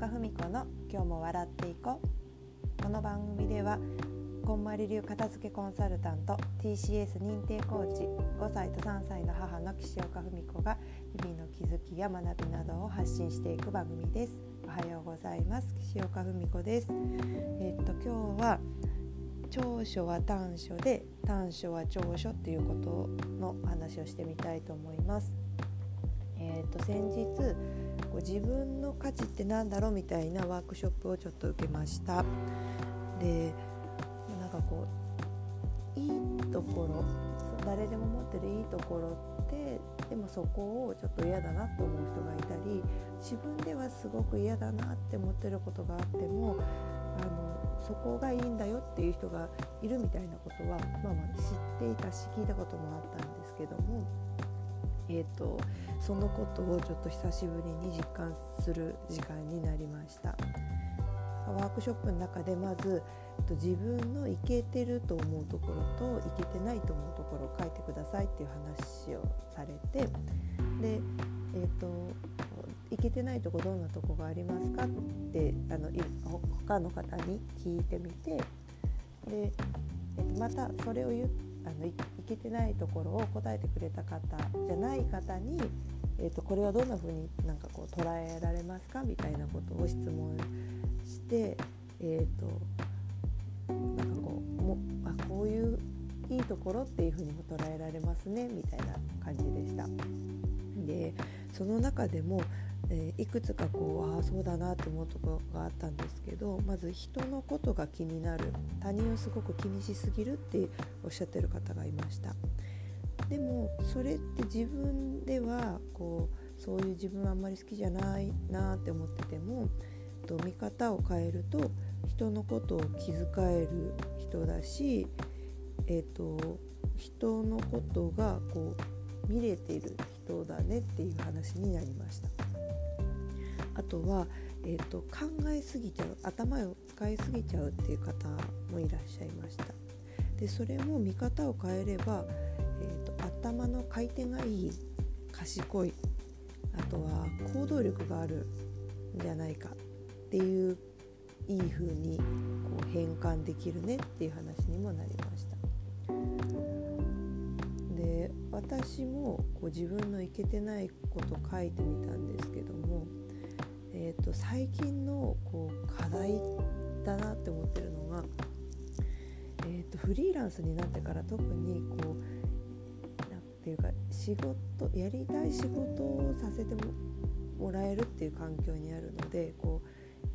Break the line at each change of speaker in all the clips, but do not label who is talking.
岡文子の今日も笑っていこう。この番組ではこんまり流片付けコンサルタント TCS 認定コーチ5歳と3歳の母の岸岡文子が日々の気づきや学びなどを発信していく番組です。おはようございます。岸岡文子です。えっと今日は長所は短所で短所は長所っていうことの話をしてみたいと思います。えーと、先日こう自分の価値って何だろうみたいなワークショップをちょっと受けました。でなんかこういいところ誰でも持ってるいいところってでもそこをちょっと嫌だなと思う人がいたり自分ではすごく嫌だなって思ってることがあってもあのそこがいいんだよっていう人がいるみたいなことは、まあ、まあ知っていたし聞いたこともあったんですけども。えーと、そのことをちょっと久しぶりに実感する時間になりました。ワークショップの中でまず自分のいけてると思うところといけてないと思うところを書いてくださいっていう話をされてで、えーと、いけてないとこどんなとこがありますかってあの他の方に聞いてみてで、えー、またそれを言ってあのいけてないところを答えてくれた方じゃない方に、えーと、これはどんな風になんかこう捉えられますかみたいなことを質問して、えーと、なんかこうもあこういういいところっていう風にも捉えられますねみたいな感じでした。でその中でもえー、いくつかこうああそうだなって思うところがあったんですけどまず人のことが気になる他人をすごく気にしすぎるっておっしゃってる方がいましたでもそれって自分ではこうそういう自分はあんまり好きじゃないなって思っててもと見方を変えると人のことを気遣える人だし、えーと、人のことがこう見れている人だねっていう話になりました。あとは、えーと、考えすぎちゃう頭を使いすぎちゃうっていう方もいらっしゃいました。でそれも見方を変えれば、えーと、頭の回転がいい賢いあとは行動力があるんじゃないかっていういい風にこう変換できるねっていう話にもなりました。で私もこう自分のいけてないこと書いてみたんですけどもと、最近のこう課題だなって思ってるのが、えーと、フリーランスになってから特にこうなんていうか仕事やりたい仕事をさせてもらえるっていう環境にあるのでこ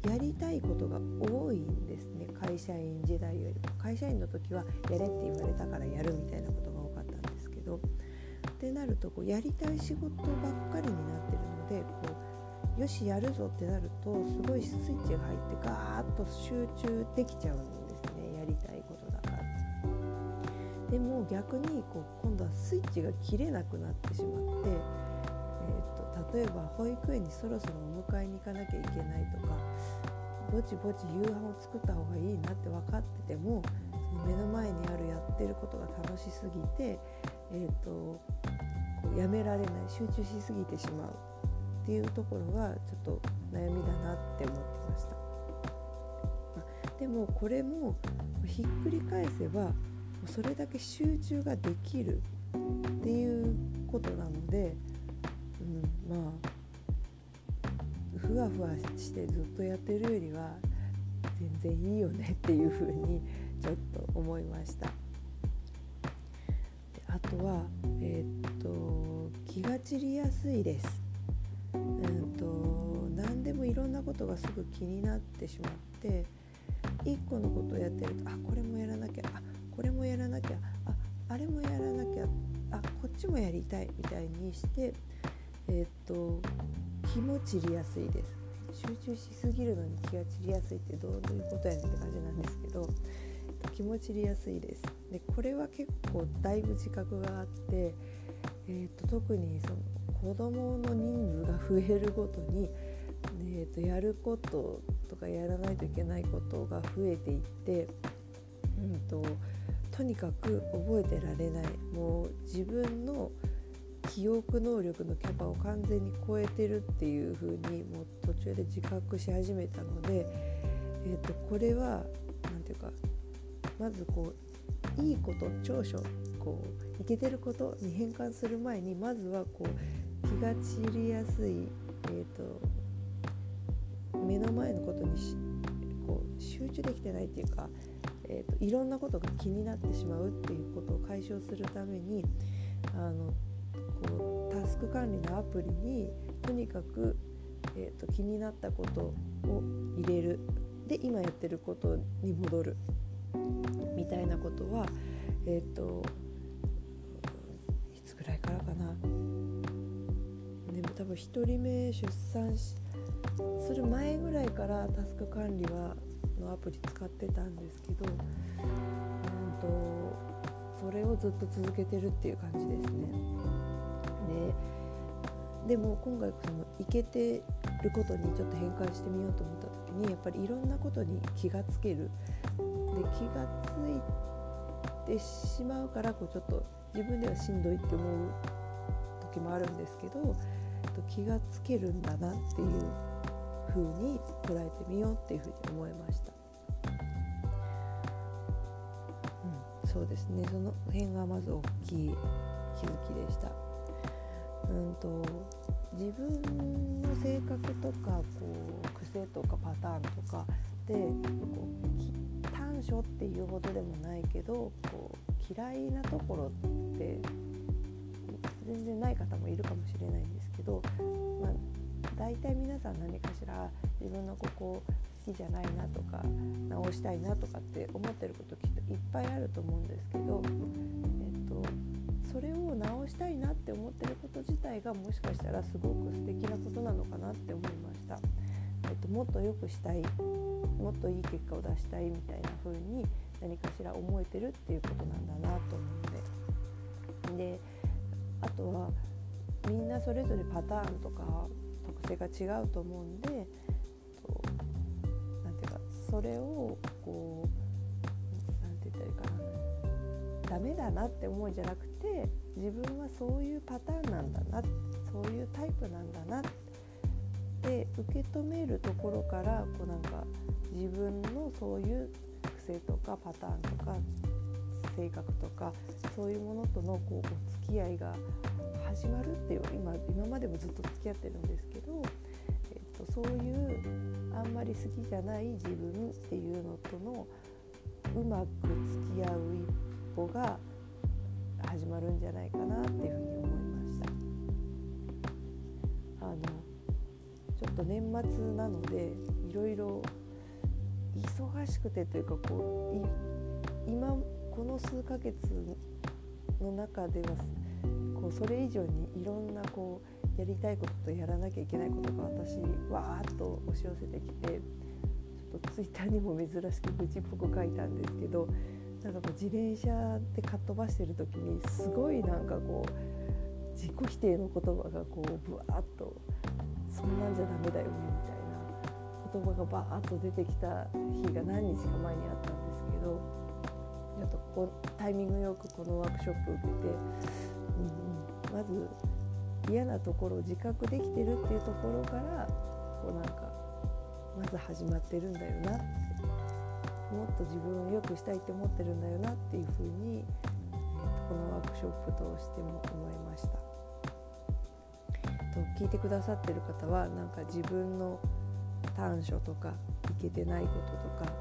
うやりたいことが多いんですね。会社員時代よりも。会社員の時はやれって言われたからやるみたいなことが多かったんですけど。ってなるとこうやりたい仕事ばっかりになってるのでこうよしやるぞってなるとすごいスイッチが入ってガーッと集中できちゃうんですね。やりたいことだから。でも逆にこう今度はスイッチが切れなくなってしまって、えーと、例えば保育園にそろそろお迎えに行かなきゃいけないとかぼちぼち夕飯を作った方がいいなって分かっててもその目の前にあるやってることが楽しすぎて、えーと、とこうやめられない集中しすぎてしまう。っていうところはちょっと悩みだなって思ってました、でもこれもひっくり返せばそれだけ集中ができるっていうことなので、うん、まあふわふわしてずっとやってるよりは全然いいよねっていうふうにちょっと思いました。あとは、えー、っと気が散りやすいです。うんと何でもいろんなことがすぐ気になってしまって1個のことをやってるとあこれもやらなきゃあこれもやらなきゃああれもやらなきゃあこっちもやりたいみたいにしてえっ、と気も散りやすいです。集中しすぎるのに気が散りやすいってどういうことやねんって感じなんですけど気持ちりやすいです。でこれは結構だいぶ自覚があって、えーと特にその子どもの人数が増えるごとに、えー、とやることとかやらないといけないことが増えていって、うんと、とにかく覚えてられない。もう自分の記憶能力のキャパを完全に超えてるっていう風にもう途中で自覚し始めたので、えー、とこれは何て言うかまずこういいこと長所こういけてることに変換する前にまずはこう気が散りやすい、えーと、目の前のことにこう集中できてないっていうか、えーと、いろんなことが気になってしまうっていうことを解消するためにあのこうタスク管理のアプリにとにかく、えーと、気になったことを入れる。で今やってることに戻る。みたいなことは、えー、といつぐらいからかな。多分1人目出産する前ぐらいからタスク管理はのアプリ使ってたんですけど、うんとそれをずっと続けてるっていう感じですね。ででも今回そのいけてることにちょっと変換してみようと思った時にやっぱりいろんなことに気がつけるで気がついてしまうからこうちょっと自分ではしんどいって思う時もあるんですけどと気がつけるんだなっていう風に捉えてみようっていう風に思いました。うん、そうですねその辺がまず大きい気づきでした。うんと自分の性格とかこう癖とかパターンとかでこう短所っていうほどでもないけどこう嫌いなところって全然ない方もいるかもしれないんですけど、まあ、大体皆さん何かしら自分のここ好きじゃないなとか直したいなとかって思ってることきっといっぱいあると思うんですけど、えっと、それを直したいなって思ってること自体がもしかしたらすごく素敵なことなのかなって思いました。えっと、もっと良くしたいもっといい結果を出したいみたいな風に何かしら思えてるっていうことなんだなと思うのでであとはみんなそれぞれパターンとか特性が違うと思うんで何ていうかそれをこう何て言ったらいいかな。ダメだなって思うんじゃなくて自分はそういうパターンなんだなそういうタイプなんだなって受け止めるところからこうなんか自分のそういう癖とかパターンとか性格とかそういうものとのこうお付き合いが始まるっていう今今までもずっと付き合ってるんですけど、えっと、そういうあんまり好きじゃない自分っていうのとのうまく付き合う一歩が始まるんじゃないかなっていうふうに思いました。あのちょっと年末なのでいろいろ忙しくてというかこう今この数ヶ月の中ではこうそれ以上にいろんなこうやりたいこととやらなきゃいけないことが私わーっと押し寄せてきてちょっとツイッターにも珍しく愚痴っぽく書いたんですけどなんかこう自転車でかっ飛ばしてる時にすごいなんかこう自己否定の言葉がこうぶわっと「そんなんじゃダメだよね」みたいな言葉がバーッと出てきた日が何日か前にあったんですけどちょっとこうタイミングよくこのワークショップ受けて、うん、まず嫌なところを自覚できてるっていうところからこうなんかまず始まってるんだよなってもっと自分を良くしたいって思ってるんだよなっていうふうに、えー、このワークショップ通しても思いました。と聞いてくださってる方はなんか自分の短所とかいけてないこととか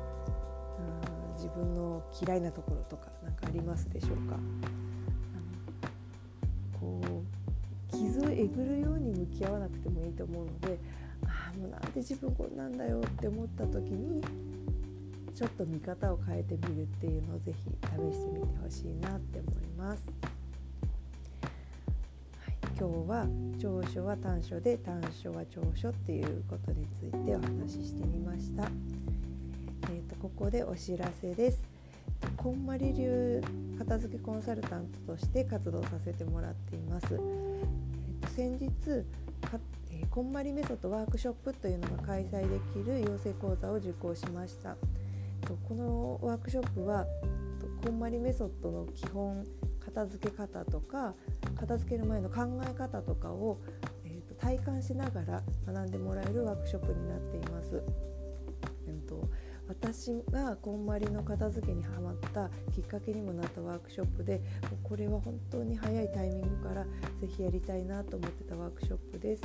自分の嫌いなところとか何かありますでしょうか？こう傷をえぐるように向き合わなくてもいいと思うのでああもうなんで自分こんなんだよって思った時にちょっと見方を変えてみるっていうのをぜひ試してみてほしいなって思います。はい、今日は長所は短所で短所は長所っていうことについてお話ししてみました。ここでお知らせです。こんまり流片付けコンサルタントとして活動させてもらっています。えーと、先日こんまりメソッドワークショップというのが開催できる養成講座を受講しました。このワークショップはこんまりメソッドの基本片付け方とか片付ける前の考え方とかを、えーと、体感しながら学んでもらえるワークショップになっています。えーと私がこんまりの片付けにハマったきっかけにもなったワークショップでこれは本当に早いタイミングから是非やりたいなと思ってたワークショップです。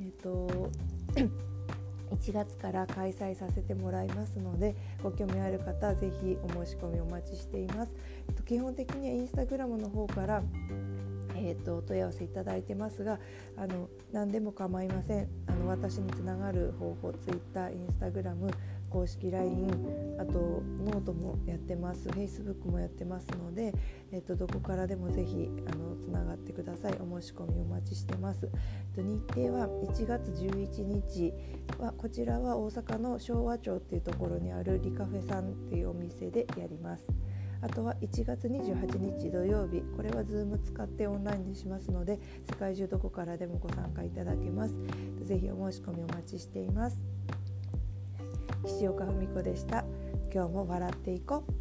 えーと 1月から開催させてもらいますのでご興味ある方はぜひお申し込みお待ちしています。えっと基本的にはインスタグラムの方からえーと、お問い合わせいただいてますがあの何でも構いませんの私につながる方法 Twitter、Instagram 公式 LINE あとノートもやってます。Facebook もやってますので、えーと、どこからでもぜひあのつながってください。お申し込みお待ちしてます。えっと日程は1月11日。はこちらは大阪の昭和町っていうところにあるリカフェさんっていうお店でやります。あとは1月28日土曜日。これは Zoom 使ってオンラインにしますので世界中どこからでもご参加いただけます。ぜひお申し込みお待ちしています。岸岡文子でした。今日も笑っていこう。